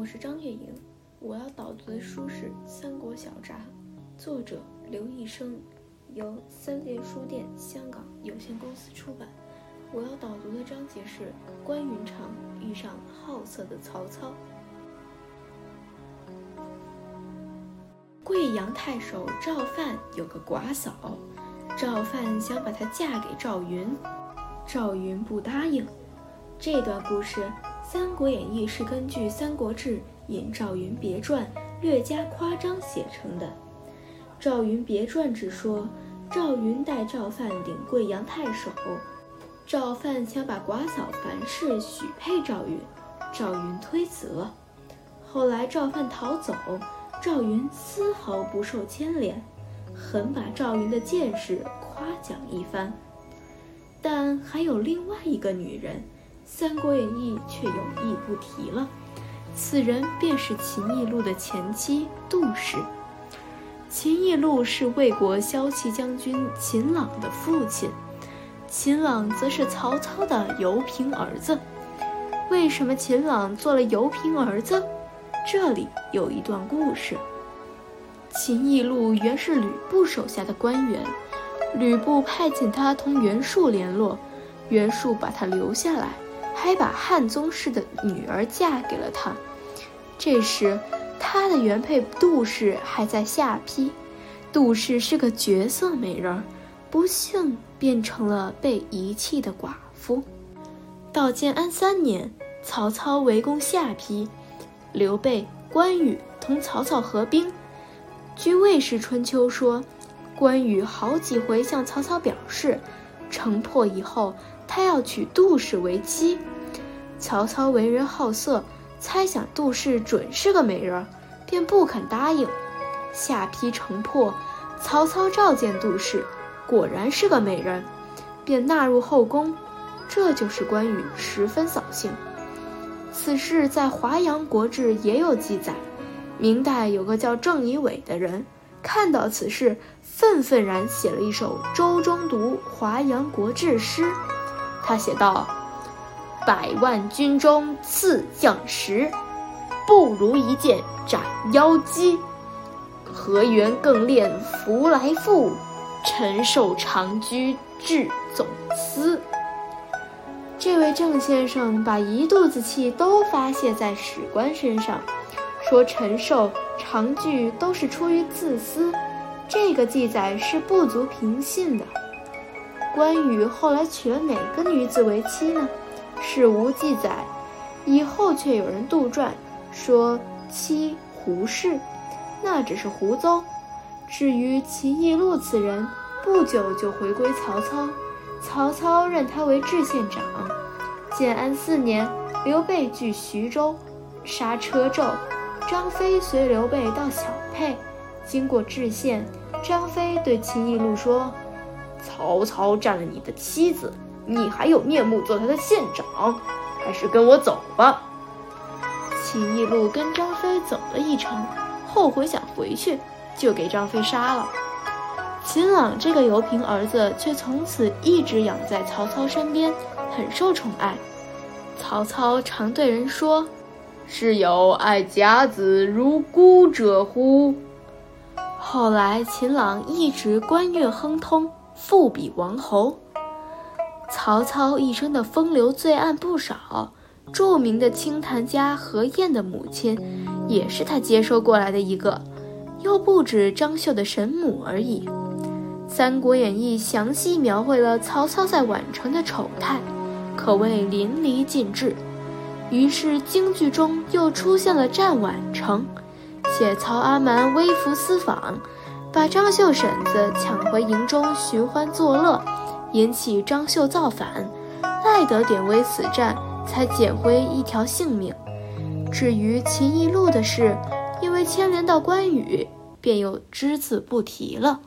我是张月莹，我要导读的书是《三国小札》，作者刘义生，由三联书店香港有限公司出版。我要导读的章节是关云长遇上好色的曹操。贵阳太守赵范有个寡嫂，赵范想把她嫁给赵云，赵云不答应。这段故事。《三国演义》是根据《三国志·引赵云别传》略加夸张写成的。《赵云别传》只说赵云带赵范领贵阳太守，赵范想把寡嫂樊氏许配赵云，赵云推辞了。后来赵范逃走，赵云丝毫不受牵连，很把赵云的见识夸奖一番。但还有另外一个女人。《三国演义》却有意不提了，此人便是秦义路的前妻杜氏。秦义路是魏国骁骑将军秦朗的父亲，秦朗则是曹操的油瓶儿子。为什么秦朗做了油瓶儿子？这里有一段故事。秦义路原是吕布手下的官员，吕布派遣他同袁术联络，袁术把他留下来。还把汉宗室的女儿嫁给了他。这时，他的原配杜氏还在下邳。杜氏是个绝色美人，不幸变成了被遗弃的寡妇。到建安三年，曹操围攻下邳，刘备、关羽同曹操合兵。据《魏氏春秋》说，关羽好几回向曹操表示，城破以后。他要娶杜氏为妻，曹操为人好色，猜想杜氏准是个美人，便不肯答应。下邳城破，曹操召见杜氏，果然是个美人，便纳入后宫。这就是关羽十分扫兴。此事在《华阳国志》也有记载。明代有个叫郑仪伟的人，看到此事，愤愤然写了一首《周中读华阳国志》诗。他写道：“百万军中刺将识，不如一剑斩妖姬。何缘更恋福来妇，陈寿长居至总司。”这位郑先生把一肚子气都发泄在史官身上，说陈寿、长句都是出于自私，这个记载是不足凭信的。关羽后来娶了哪个女子为妻呢？是无记载。以后却有人杜撰，说妻胡氏，那只是胡诌。至于秦义禄此人，不久就回归曹操，曹操任他为治县长。建安四年，刘备据徐州，杀车胄，张飞随刘备到小沛，经过治县，张飞对秦义禄说。曹操占了你的妻子，你还有面目做他的县长？还是跟我走吧。秦一路跟张飞走了一程，后悔想回去，就给张飞杀了。秦朗这个油瓶儿子却从此一直养在曹操身边，很受宠爱。曹操常对人说：“是有爱甲子如孤者乎？”后来秦朗一直官运亨通。富比王侯，曹操一生的风流罪案不少。著名的清谈家何晏的母亲，也是他接收过来的一个，又不止张绣的神母而已。《三国演义》详细描绘了曹操在宛城的丑态，可谓淋漓尽致。于是京剧中又出现了战宛城，写曹阿瞒微服私访。把张绣婶子抢回营中寻欢作乐，引起张绣造反，赖得典韦此战，才捡回一条性命。至于秦义路的事，因为牵连到关羽，便又只字不提了。